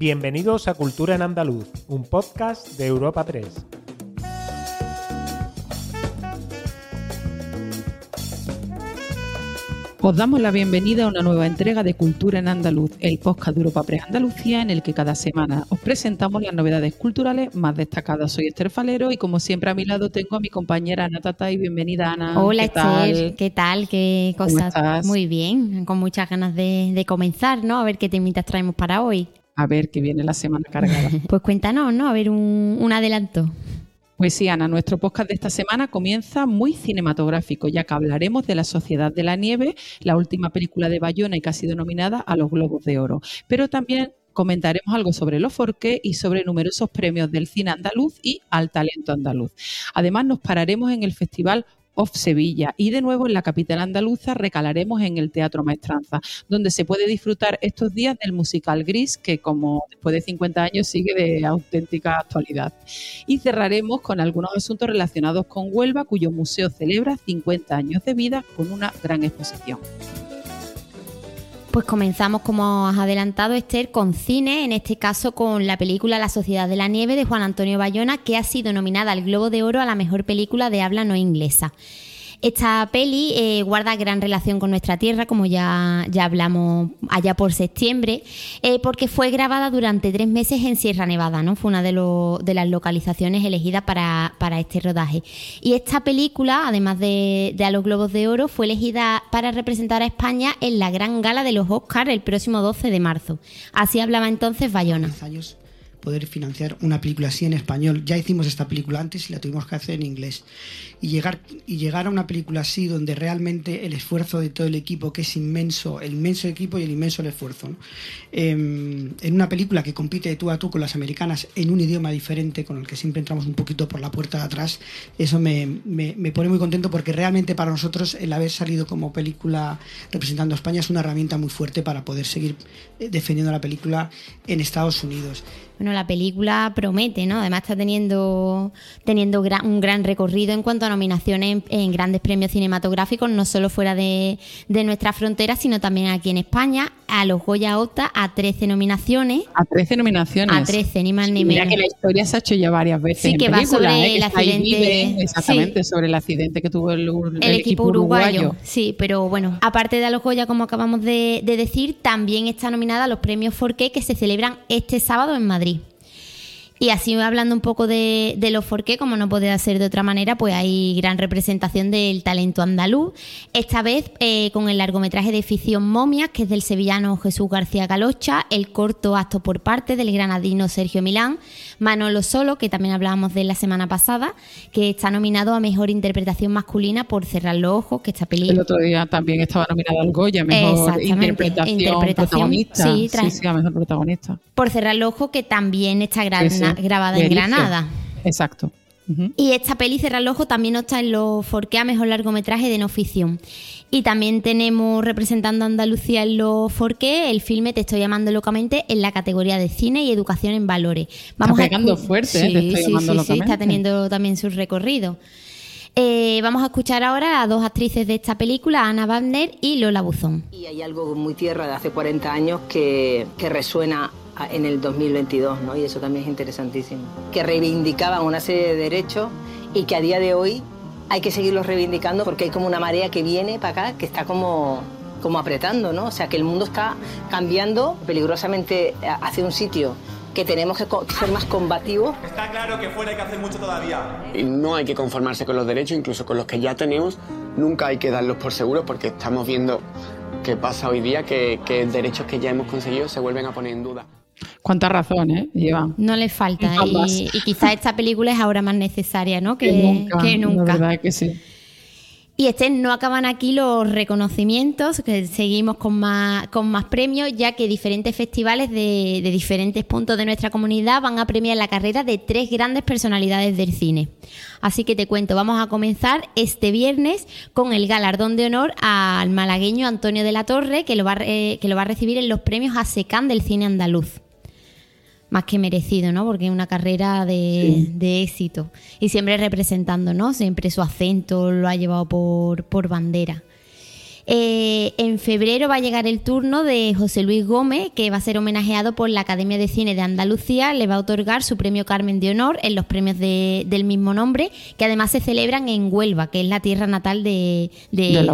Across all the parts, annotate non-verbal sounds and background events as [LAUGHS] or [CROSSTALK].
Bienvenidos a Cultura en Andaluz, un podcast de Europa 3. Os damos la bienvenida a una nueva entrega de Cultura en Andaluz, el podcast de Europa Pre Andalucía, en el que cada semana os presentamos las novedades culturales más destacadas. Soy Esther Falero y como siempre a mi lado tengo a mi compañera Ana Tatay. Bienvenida, Ana. Hola, Esther. ¿Qué tal? ¿Qué cosas? Muy bien, con muchas ganas de, comenzar, ¿no? A ver qué temitas traemos para hoy. A ver, qué viene la semana cargada. [LAUGHS] pues cuéntanos, ¿no? A ver un, un adelanto. Pues sí, Ana, nuestro podcast de esta semana comienza muy cinematográfico, ya que hablaremos de La Sociedad de la Nieve, la última película de Bayona y que ha sido nominada a los Globos de Oro. Pero también comentaremos algo sobre los Forqué y sobre numerosos premios del cine andaluz y al talento andaluz. Además, nos pararemos en el Festival Sevilla. Y de nuevo en la capital andaluza recalaremos en el Teatro Maestranza, donde se puede disfrutar estos días del musical Gris, que como después de 50 años sigue de auténtica actualidad. Y cerraremos con algunos asuntos relacionados con Huelva, cuyo museo celebra 50 años de vida con una gran exposición. Pues comenzamos, como has adelantado, Esther, con cine, en este caso con la película La Sociedad de la Nieve de Juan Antonio Bayona, que ha sido nominada al Globo de Oro a la mejor película de habla no inglesa. Esta peli eh, guarda gran relación con nuestra tierra, como ya, ya hablamos allá por septiembre, eh, porque fue grabada durante tres meses en Sierra Nevada, ¿no? Fue una de, de las localizaciones elegidas para, este rodaje. Y esta película, además de, de, a los Globos de Oro, fue elegida para representar a España en la gran gala de los Oscars el próximo 12 de marzo. Así hablaba entonces Bayona poder financiar una película así en español. Ya hicimos esta película antes y la tuvimos que hacer en inglés. Y llegar, y llegar a una película así donde realmente el esfuerzo de todo el equipo, que es inmenso, el inmenso equipo y el inmenso esfuerzo. Em, en una película que compite tú a tú con las americanas en un idioma diferente, con el que siempre entramos un poquito por la puerta de atrás, eso me, me, pone muy contento porque realmente para nosotros el haber salido como película representando a España es una herramienta muy fuerte para poder seguir eh, defendiendo la película en Estados Unidos la película promete, ¿no? Además está teniendo, teniendo un gran recorrido en cuanto a nominaciones en, grandes premios cinematográficos, no solo fuera de, de nuestra frontera, sino también aquí en España. A los Goya opta a 13 nominaciones. A 13 nominaciones. A 13, ni más ni menos. Mira que la historia se ha hecho ya varias veces. Sí, que va sobre ¿eh? el accidente. exactamente, sobre el accidente que tuvo el, el, equipo, uruguayo. Sí, pero bueno, aparte de a los Goya, como acabamos de, de decir, también está nominada a los premios Forqué que se celebran este sábado en Madrid. Y así hablando un poco de, de los forqué, como no puede ser de otra manera, pues hay gran representación del talento andaluz. Esta vez eh, con el largometraje de ficción Momias, que es del sevillano Jesús García Galocha, el corto acto por parte del granadino Sergio Milán, Manolo Solo, que también hablábamos de la semana pasada, que está nominado a Mejor Interpretación Masculina por Cerrar los Ojos, que esta película... El otro día también estaba nominado al Goya, Mejor Interpretación, Protagonista. Sí, sí, sí, Mejor Protagonista. Por Cerrar los Ojos, que también está grabada en Granada. Exacto. Y esta peli Cerrar el Ojo también está en los Forquea Mejor Largometraje de No Ficción. Y también tenemos representando a Andalucía en los Forqué el filme Te estoy llamando locamente en la categoría de cine y educación en valores. Vamos está pegando fuerte, ¿eh? Te estoy llamando locamente. sí, está teniendo también su recorrido. Eh, vamos a escuchar ahora a dos actrices de esta película, Ana Wagner y Lola Buzón. Y hay algo muy tierra de hace 40 años que, que resuena en el 2022, ¿no? Y eso también es interesantísimo. Que reivindicaban una serie de derechos y que a día de hoy hay que seguirlos reivindicando porque hay como una marea que viene para acá que está como, como apretando, ¿no? O sea, que el mundo está cambiando peligrosamente hacia un sitio que tenemos que ser más combativos. Está claro que fuera hay que hacer mucho todavía. Y no hay que conformarse con los derechos, incluso con los que ya tenemos, nunca hay que darlos por seguros porque estamos viendo qué pasa hoy día, que, que derechos que ya hemos conseguido se vuelven a poner en duda. Cuánta razón, ¿eh? Lleva. No le falta. Y, y quizás esta película es ahora más necesaria, ¿no? Que, nunca. Que nunca. La verdad que sí. Y este no acaban aquí los reconocimientos, que seguimos con más, con más premios, ya que diferentes festivales de, de, diferentes puntos de nuestra comunidad van a premiar la carrera de tres grandes personalidades del cine. Así que te cuento, vamos a comenzar este viernes con el galardón de honor al malagueño Antonio de la Torre, que lo va, eh, que lo va a recibir en los premios ASECAN del cine andaluz más que merecido, ¿no? Porque es una carrera de, éxito. Y siempre representando, ¿no? Siempre su acento lo ha llevado por, bandera. Eh, en febrero va a llegar el turno de José Luis Gómez, que va a ser homenajeado por la Academia de Cine de Andalucía. Le va a otorgar su premio Carmen de Honor en los premios del mismo nombre, que además se celebran en Huelva, que es la tierra natal de,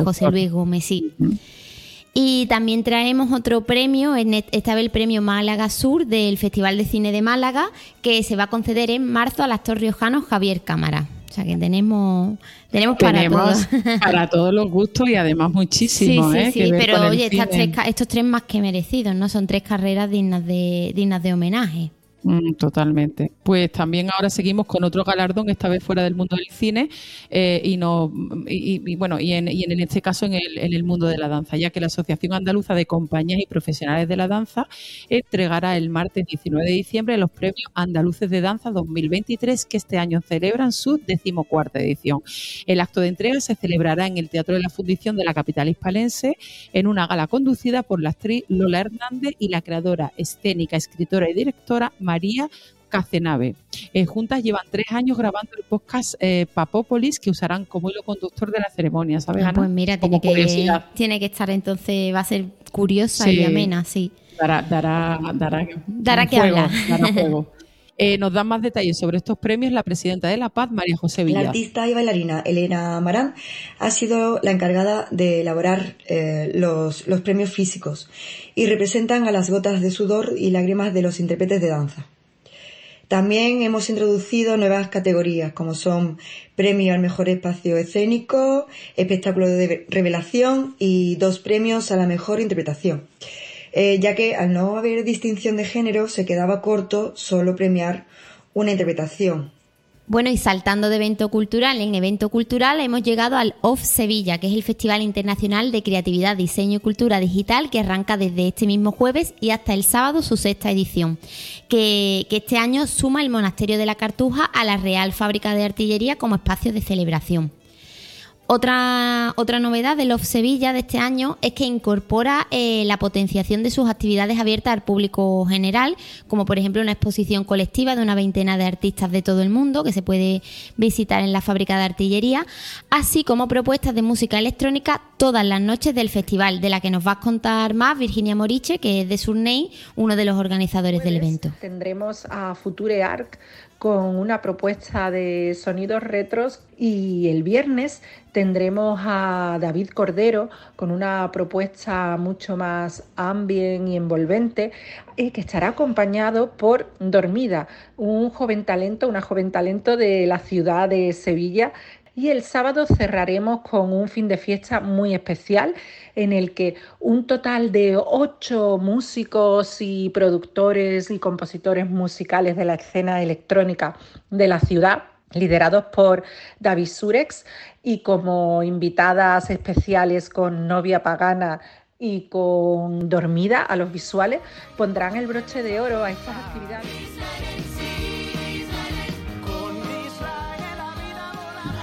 José Luis Gómez. Sí. Y también traemos otro premio, esta vez el premio Málaga Sur del Festival de Cine de Málaga, que se va a conceder en marzo al actor riojano Javier Cámara. O sea que tenemos, tenemos, para todos. [LAUGHS] Para todos los gustos y además muchísimo. Sí, sí, ¿eh? sí, pero oye, estos tres más que merecidos, ¿no? Son tres carreras dignas de, dignas de homenaje. Mm, totalmente. Pues también ahora seguimos con otro galardón, esta vez fuera del mundo del cine, eh, y, no, y, bueno, y en, y en, este caso en el, en el, mundo de la danza, ya que la Asociación Andaluza de Compañías y Profesionales de la Danza entregará el martes 19 de diciembre los premios Andaluces de Danza 2023, que este año celebran su decimocuarta edición. El acto de entrega se celebrará en el Teatro de la Fundición de la capital hispalense, en una gala conducida por la actriz Lola Hernández y la creadora escénica, escritora y directora María María Cacenave. Eh, juntas llevan tres años grabando el podcast eh, Papópolis que usarán como hilo conductor de la ceremonia, ¿sabes? Ah, pues mira, tiene que, tiene que estar entonces, va a ser curiosa y amena, sí. Dará, dará, dará, dará que hablar. [LAUGHS] Eh, nos dan más detalles sobre estos premios la presidenta de La Paz, María José Villar. La artista y bailarina Elena Marán ha sido la encargada de elaborar los, los premios físicos y representan a las gotas de sudor y lágrimas de los intérpretes de danza. También hemos introducido nuevas categorías como son premio al mejor espacio escénico, espectáculo de revelación y dos premios a la mejor interpretación, eh, ya que al no haber distinción de género se quedaba corto solo premiar una interpretación. Bueno, y saltando de evento cultural en evento cultural, hemos llegado al OFF Sevilla, que es el Festival Internacional de Creatividad, Diseño y Cultura Digital, que arranca desde este mismo jueves y hasta el sábado su sexta edición, que, que este año suma el Monasterio de la Cartuja a la Real Fábrica de Artillería como espacio de celebración. Otra, otra novedad del Love Sevilla de este año es que incorpora eh, la potenciación de sus actividades abiertas al público general, como por ejemplo una exposición colectiva de una veintena de artistas de todo el mundo que se puede visitar en la fábrica de artillería, así como propuestas de música electrónica todas las noches del festival, de la que nos va a contar más Virginia Moriche, que es de Surney, uno de los organizadores del evento. Tendremos a Future Arc con una propuesta de sonidos retros y el viernes tendremos a David Cordero con una propuesta mucho más ambient y envolvente y que estará acompañado por Dormida, un joven talento, una joven talento de la ciudad de Sevilla y el sábado cerraremos con un fin de fiesta muy especial en el que un total de ocho músicos y productores y compositores musicales de la escena electrónica de la ciudad liderados por David Surex y como invitadas especiales con Novia Pagana y con Dormida a los visuales, pondrán el broche de oro a estas actividades.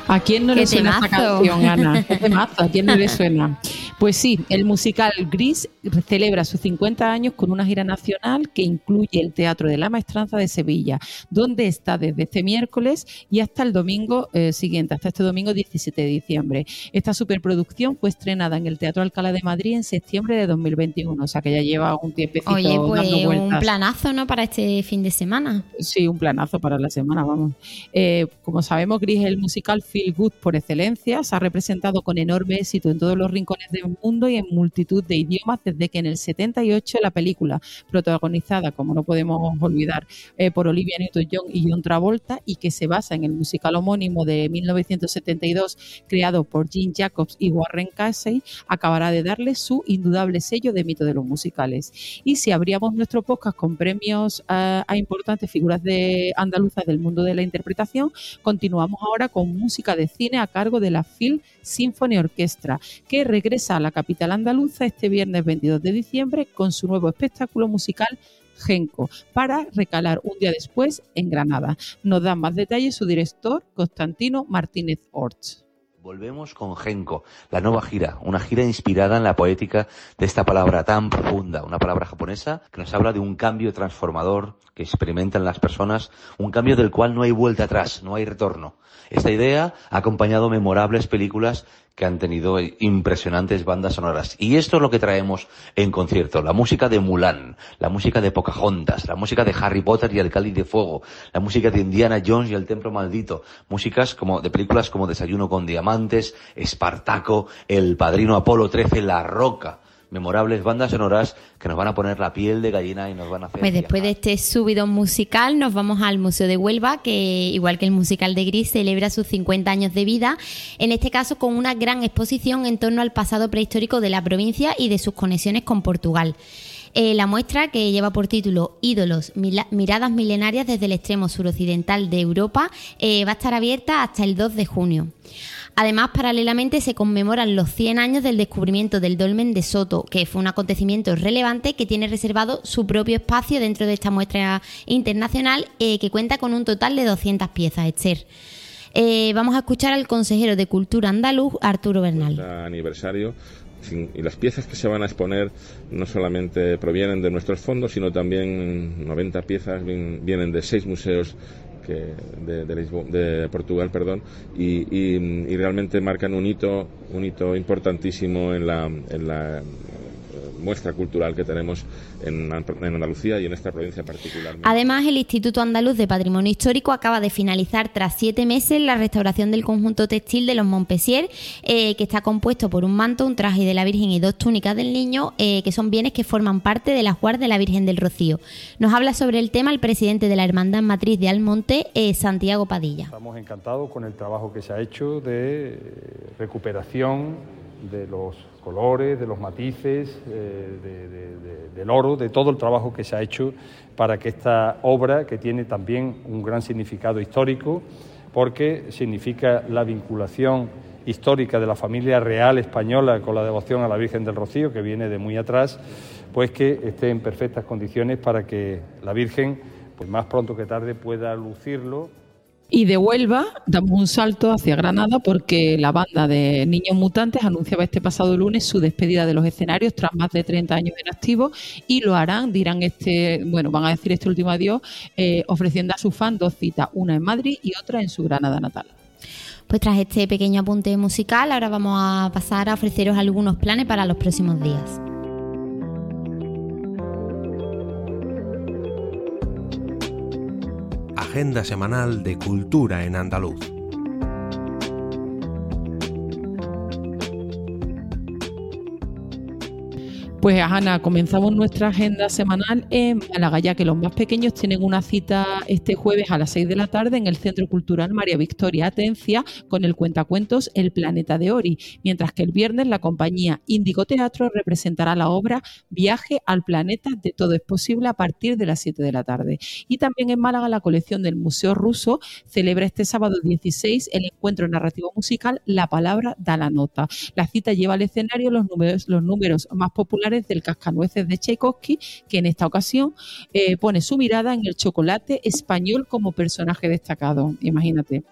¿A quién no le [LAUGHS] suena esta canción, Ana? ¿Qué ¿A quién no le suena? Pues sí, el musical Gris celebra sus 50 años con una gira nacional que incluye el Teatro de la Maestranza de Sevilla, donde está desde este miércoles y hasta el domingo eh, siguiente, hasta este domingo 17 de diciembre. Esta superproducción fue estrenada en el Teatro Alcalá de Madrid en septiembre de 2021, o sea que ya lleva un tiempecito Oye, pues un planazo, ¿no? Para este fin de semana. Sí, un planazo para la semana, vamos. Eh, como sabemos, Gris es el musical Feel Good por excelencia, se ha representado con enorme éxito en todos los rincones de mundo y en multitud de idiomas desde que en el 78 la película, protagonizada, como no podemos olvidar, eh, por Olivia Newton-John y John Travolta y que se basa en el musical homónimo de 1972 creado por Gene Jacobs y Warren Casey, acabará de darle su indudable sello de mito de los musicales. Y si abríamos nuestro podcast con premios a, a importantes figuras de andaluzas del mundo de la interpretación, continuamos ahora con música de cine a cargo de la Phil Symphony Orchestra, que regresa a la capital andaluza este viernes 22 de diciembre con su nuevo espectáculo musical Genco, para recalar un día después en Granada. Nos da más detalles su director, Constantino Martínez Orts. Volvemos con Genko, la nueva gira, una gira inspirada en la poética de esta palabra tan profunda, una palabra japonesa que nos habla de un cambio transformador que experimentan las personas, un cambio del cual no hay vuelta atrás, no hay retorno. Esta idea ha acompañado memorables películas que han tenido impresionantes bandas sonoras. Y esto es lo que traemos en concierto. La música de Mulan, la música de Pocahontas, la música de Harry Potter y el Cáliz de Fuego, la música de Indiana Jones y el Templo Maldito, músicas como de películas como Desayuno con Diamantes, Espartaco, El Padrino Apolo 13, La Roca memorables bandas sonoras que nos van a poner la piel de gallina y nos van a hacer. Pues después de este subidón musical, nos vamos al Museo de Huelva, que igual que el musical de Gris, celebra sus 50 años de vida. En este caso, con una gran exposición en torno al pasado prehistórico de la provincia y de sus conexiones con Portugal. Eh, la muestra, que lleva por título Ídolos, miradas milenarias desde el extremo suroccidental de Europa, eh, va a estar abierta hasta el 2 de junio. Además, paralelamente se conmemoran los 100 años del descubrimiento del dolmen de Soto, que fue un acontecimiento relevante que tiene reservado su propio espacio dentro de esta muestra internacional eh, que cuenta con un total de 200 piezas, Esther. Eh, vamos a escuchar al consejero de Cultura andaluz, Arturo Bernal. aniversario y las piezas que se van a exponer no solamente provienen de nuestros fondos, sino también 90 piezas vienen de seis museos que de, de, Portugal, perdón, y, realmente marcan un hito, un hito importantísimo en la, en la muestra cultural que tenemos en, Andalucía y en esta provincia particular. Además, el Instituto Andaluz de Patrimonio Histórico acaba de finalizar tras siete meses la restauración del conjunto textil de los Montpessier, eh, que está compuesto por un manto, un traje de la Virgen y dos túnicas del niño, eh, que son bienes que forman parte de la Juar de la Virgen del Rocío. Nos habla sobre el tema el presidente de la Hermandad Matriz de Almonte, eh, Santiago Padilla. Estamos encantados con el trabajo que se ha hecho de recuperación de los colores, de los matices, eh, del oro, de todo el trabajo que se ha hecho para que esta obra, que tiene también un gran significado histórico, porque significa la vinculación histórica de la familia real española con la devoción a la Virgen del Rocío, que viene de muy atrás, pues que esté en perfectas condiciones para que la Virgen, pues más pronto que tarde, pueda lucirlo y de Huelva damos un salto hacia Granada porque la banda de Niños Mutantes anunciaba este pasado lunes su despedida de los escenarios tras más de 30 años en activo y lo harán, dirán este, bueno, van a decir este último adiós, eh, ofreciendo a sus fans dos citas, una en Madrid y otra en su Granada natal. Pues tras este pequeño apunte musical, ahora vamos a pasar a ofreceros algunos planes para los próximos días. Agenda semanal de cultura en andaluz. Pues Ana, comenzamos nuestra agenda semanal en Málaga, ya que los más pequeños tienen una cita este jueves a las 6 de la tarde en el Centro Cultural María Victoria Atencia con el cuentacuentos El Planeta de Ori, mientras que el viernes la compañía Índigo Teatro representará la obra Viaje al Planeta de Todo es Posible a partir de las 7 de la tarde. Y también en Málaga la colección del Museo Ruso celebra este sábado 16 el encuentro narrativo musical La Palabra da la Nota. La cita lleva al escenario los números, los números más populares del Cascanueces de Tchaikovsky, que en esta ocasión eh, pone su mirada en el chocolate español como personaje destacado. Imagínate.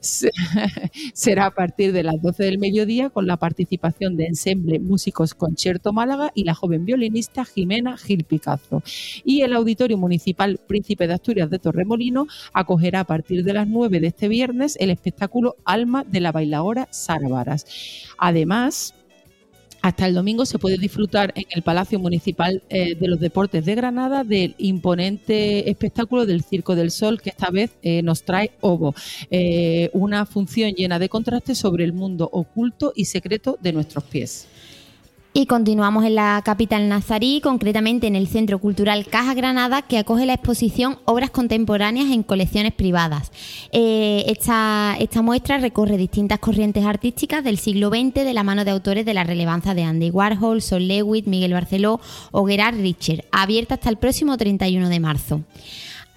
[LAUGHS] Será a partir de las 12 del mediodía con la participación de Ensemble Músicos Concierto Málaga y la joven violinista Jimena Gil Picazo. Y el Auditorio Municipal Príncipe de Asturias de Torremolino acogerá a partir de las 9 de este viernes el espectáculo Alma de la bailadora Sara Varas. Además, hasta el domingo se puede disfrutar en el Palacio Municipal eh, de los Deportes de Granada del imponente espectáculo del Circo del Sol que esta vez eh, nos trae Ovo, eh, una función llena de contrastes sobre el mundo oculto y secreto de nuestros pies. Y continuamos en la capital nazarí, concretamente en el Centro Cultural Caja Granada, que acoge la exposición Obras Contemporáneas en colecciones privadas. Eh, esta, muestra recorre distintas corrientes artísticas del siglo XX de la mano de autores de la relevancia de Andy Warhol, Sol Lewitt, Miguel Barceló o Gerard Richter, abierta hasta el próximo 31 de marzo.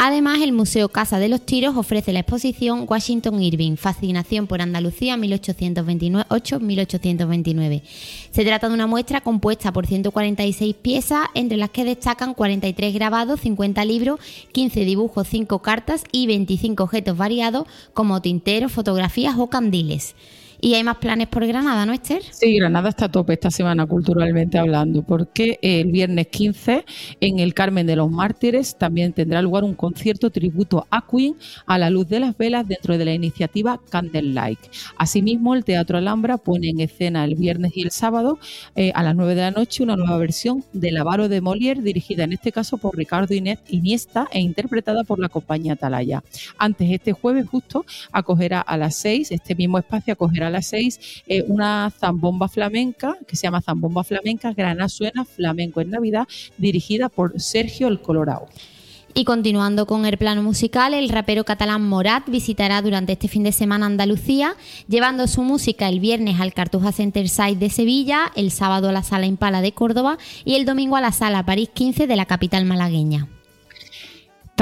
Además, el Museo Casa de los Tiros ofrece la exposición Washington Irving, Fascinación por Andalucía 1828-1829. Se trata de una muestra compuesta por 146 piezas, entre las que destacan 43 grabados, 50 libros, 15 dibujos, 5 cartas y 25 objetos variados como tinteros, fotografías o candiles. Y hay más planes por Granada, ¿no, Esther? Sí, Granada está a tope esta semana culturalmente hablando, porque el viernes 15 en el Carmen de los Mártires también tendrá lugar un concierto tributo a Queen a la luz de las velas dentro de la iniciativa Candlelight. Asimismo, el Teatro Alhambra pone en escena el viernes y el sábado eh, a las 9 de la noche una nueva versión de La Avaro de Molière, dirigida en este caso por Ricardo Iniesta e interpretada por la compañía Atalaya. Antes, este jueves justo, acogerá a las 6, este mismo espacio acogerá las 6 eh, una zambomba flamenca que se llama Zambomba Flamenca Grana Suena Flamenco en Navidad, dirigida por Sergio el Colorado. Y continuando con el plano musical, el rapero catalán Morat visitará durante este fin de semana Andalucía, llevando su música el viernes al Cartuja Center Side de Sevilla, el sábado a la Sala Impala de Córdoba y el domingo a la Sala París 15 de la capital malagueña.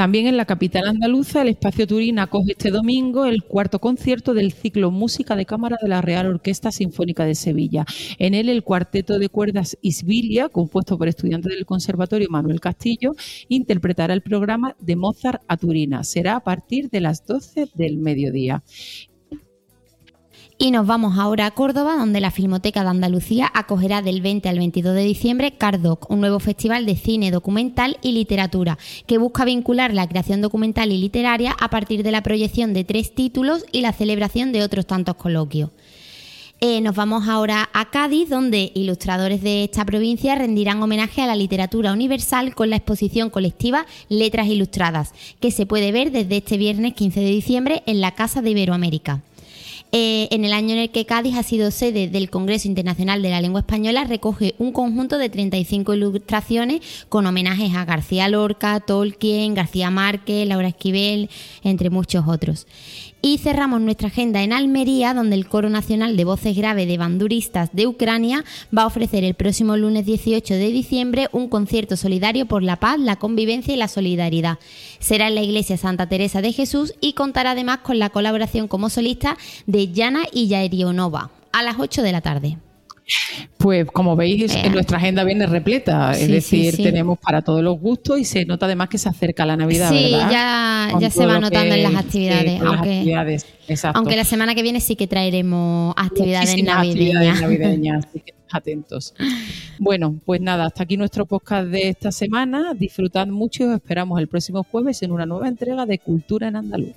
También en la capital andaluza, el Espacio Turín acoge este domingo el cuarto concierto del ciclo Música de Cámara de la Real Orquesta Sinfónica de Sevilla. En él, el cuarteto de cuerdas Isbilia, compuesto por estudiantes del Conservatorio Manuel Castillo, interpretará el programa de Mozart a Turina. Será a partir de las 12 del mediodía. Y nos vamos ahora a Córdoba, donde la Filmoteca de Andalucía acogerá del 20 al 22 de diciembre Cardoc, un nuevo festival de cine, documental y literatura, que busca vincular la creación documental y literaria a partir de la proyección de tres títulos y la celebración de otros tantos coloquios. Eh, nos vamos ahora a Cádiz, donde ilustradores de esta provincia rendirán homenaje a la literatura universal con la exposición colectiva Letras Ilustradas, que se puede ver desde este viernes 15 de diciembre en la Casa de Iberoamérica. Eh, en el año en el que Cádiz ha sido sede del Congreso Internacional de la Lengua Española, recoge un conjunto de 35 ilustraciones con homenajes a García Lorca, Tolkien, García Márquez, Laura Esquivel, entre muchos otros. Y cerramos nuestra agenda en Almería, donde el Coro Nacional de Voces Graves de Banduristas de Ucrania va a ofrecer el próximo lunes 18 de diciembre un concierto solidario por la paz, la convivencia y la solidaridad. Será en la Iglesia Santa Teresa de Jesús y contará además con la colaboración como solista de Yana y Yairionova a las 8 de la tarde. Pues como veis, nuestra agenda viene repleta, es decir, tenemos para todos los gustos y se nota además que se acerca la Navidad. Sí, ya, ya se va notando en las actividades. aunque, la semana que viene sí que traeremos actividades navideñas. navideñas así que [LAUGHS] atentos. Bueno, pues nada, hasta aquí nuestro podcast de esta semana. Disfrutad mucho y os esperamos el próximo jueves en una nueva entrega de Cultura en Andaluz.